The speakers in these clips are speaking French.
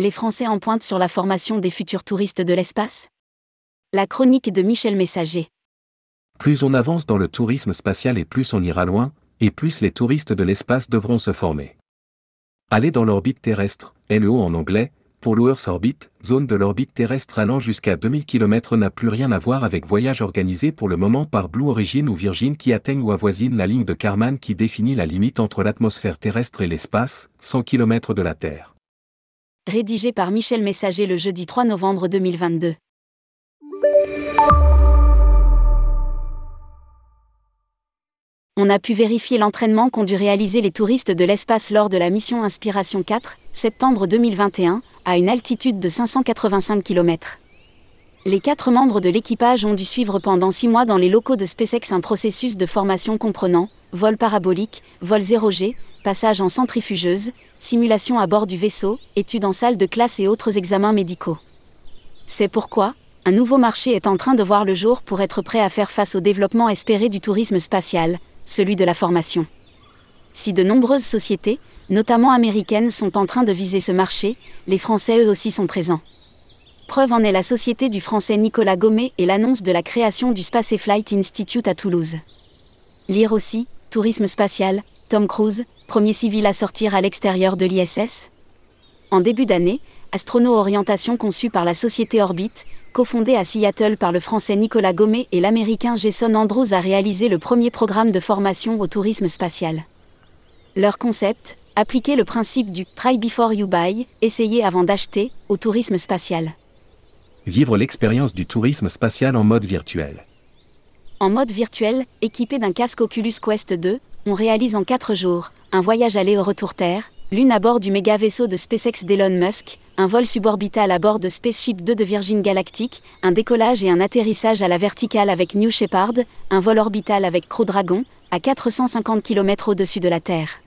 Les Français en pointe sur la formation des futurs touristes de l'espace La chronique de Michel Messager. Plus on avance dans le tourisme spatial et plus on ira loin, et plus les touristes de l'espace devront se former. Aller dans l'orbite terrestre, LEO en anglais, pour l'Earth Orbit, zone de l'orbite terrestre allant jusqu'à 2000 km n'a plus rien à voir avec voyage organisé pour le moment par Blue Origin ou Virgin qui atteignent ou avoisinent la ligne de Karman qui définit la limite entre l'atmosphère terrestre et l'espace, 100 km de la Terre. Rédigé par Michel Messager le jeudi 3 novembre 2022. On a pu vérifier l'entraînement qu'ont dû réaliser les touristes de l'espace lors de la mission Inspiration 4, septembre 2021, à une altitude de 585 km. Les quatre membres de l'équipage ont dû suivre pendant six mois dans les locaux de SpaceX un processus de formation comprenant vol parabolique, vol 0G, passage en centrifugeuse, simulation à bord du vaisseau, études en salle de classe et autres examens médicaux. C'est pourquoi, un nouveau marché est en train de voir le jour pour être prêt à faire face au développement espéré du tourisme spatial, celui de la formation. Si de nombreuses sociétés, notamment américaines, sont en train de viser ce marché, les Français eux aussi sont présents. Preuve en est la société du Français Nicolas Gomet et l'annonce de la création du Space Flight Institute à Toulouse. Lire aussi, Tourisme spatial, Tom Cruise, premier civil à sortir à l'extérieur de l'ISS En début d'année, Astrono Orientation conçue par la société Orbit, cofondée à Seattle par le français Nicolas Gomet et l'américain Jason Andrews a réalisé le premier programme de formation au tourisme spatial. Leur concept, appliquer le principe du try before you buy, essayer avant d'acheter, au tourisme spatial. Vivre l'expérience du tourisme spatial en mode virtuel. En mode virtuel, équipé d'un casque Oculus Quest 2, on réalise en 4 jours un voyage aller au retour Terre, l'une à bord du méga vaisseau de SpaceX d'Elon Musk, un vol suborbital à bord de Spaceship 2 de Virgin Galactic, un décollage et un atterrissage à la verticale avec New Shepard, un vol orbital avec Crew Dragon, à 450 km au-dessus de la Terre.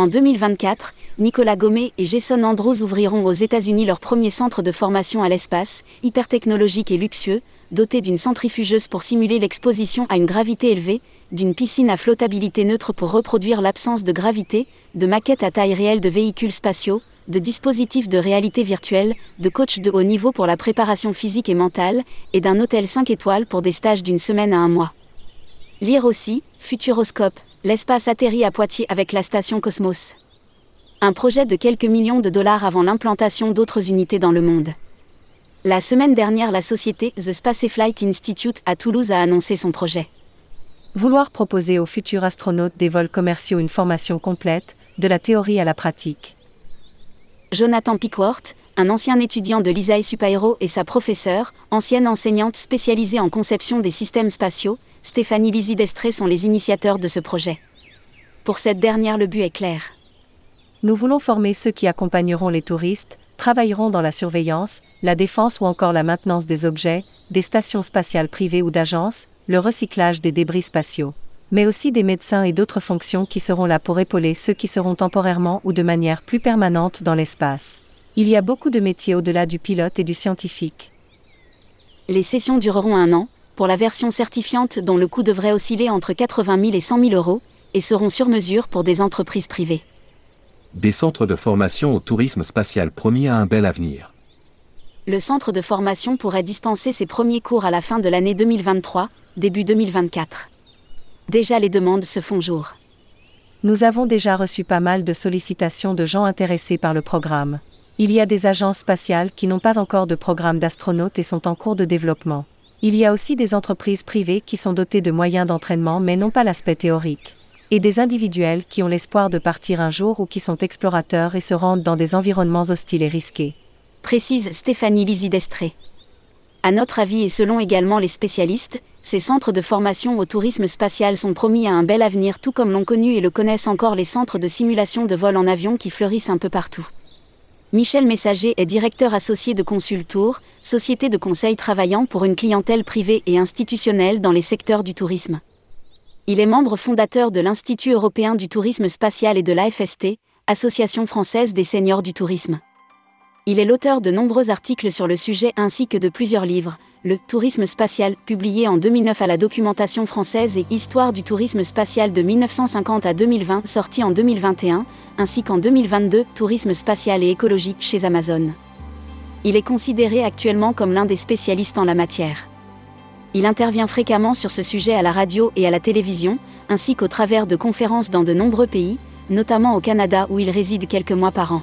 En 2024, Nicolas Gomet et Jason Andrews ouvriront aux États-Unis leur premier centre de formation à l'espace, hyper technologique et luxueux, doté d'une centrifugeuse pour simuler l'exposition à une gravité élevée, d'une piscine à flottabilité neutre pour reproduire l'absence de gravité, de maquettes à taille réelle de véhicules spatiaux, de dispositifs de réalité virtuelle, de coachs de haut niveau pour la préparation physique et mentale, et d'un hôtel 5 étoiles pour des stages d'une semaine à un mois. Lire aussi, Futuroscope, l'espace atterrit à Poitiers avec la station Cosmos. Un projet de quelques millions de dollars avant l'implantation d'autres unités dans le monde. La semaine dernière, la société The Space Flight Institute à Toulouse a annoncé son projet. Vouloir proposer aux futurs astronautes des vols commerciaux une formation complète, de la théorie à la pratique. Jonathan Pickworth, un ancien étudiant de l'ISAE Supaéro et sa professeure, ancienne enseignante spécialisée en conception des systèmes spatiaux, Stéphanie Lizzie Destré sont les initiateurs de ce projet. Pour cette dernière, le but est clair. Nous voulons former ceux qui accompagneront les touristes, travailleront dans la surveillance, la défense ou encore la maintenance des objets, des stations spatiales privées ou d'agences, le recyclage des débris spatiaux. Mais aussi des médecins et d'autres fonctions qui seront là pour épauler ceux qui seront temporairement ou de manière plus permanente dans l'espace. Il y a beaucoup de métiers au-delà du pilote et du scientifique. Les sessions dureront un an, pour la version certifiante dont le coût devrait osciller entre 80 000 et 100 000 euros, et seront sur mesure pour des entreprises privées des centres de formation au tourisme spatial promis à un bel avenir. Le centre de formation pourrait dispenser ses premiers cours à la fin de l'année 2023, début 2024. Déjà les demandes se font jour. Nous avons déjà reçu pas mal de sollicitations de gens intéressés par le programme. Il y a des agences spatiales qui n'ont pas encore de programme d'astronautes et sont en cours de développement. Il y a aussi des entreprises privées qui sont dotées de moyens d'entraînement mais n'ont pas l'aspect théorique et des individuels qui ont l'espoir de partir un jour ou qui sont explorateurs et se rendent dans des environnements hostiles et risqués. Précise Stéphanie Lizidestré. À notre avis et selon également les spécialistes, ces centres de formation au tourisme spatial sont promis à un bel avenir tout comme l'ont connu et le connaissent encore les centres de simulation de vol en avion qui fleurissent un peu partout. Michel Messager est directeur associé de Consultour, société de conseil travaillant pour une clientèle privée et institutionnelle dans les secteurs du tourisme. Il est membre fondateur de l'Institut européen du tourisme spatial et de l'AFST, Association française des seniors du tourisme. Il est l'auteur de nombreux articles sur le sujet ainsi que de plusieurs livres, le Tourisme spatial, publié en 2009 à la documentation française et Histoire du tourisme spatial de 1950 à 2020, sorti en 2021, ainsi qu'en 2022, Tourisme spatial et écologique chez Amazon. Il est considéré actuellement comme l'un des spécialistes en la matière. Il intervient fréquemment sur ce sujet à la radio et à la télévision, ainsi qu'au travers de conférences dans de nombreux pays, notamment au Canada où il réside quelques mois par an.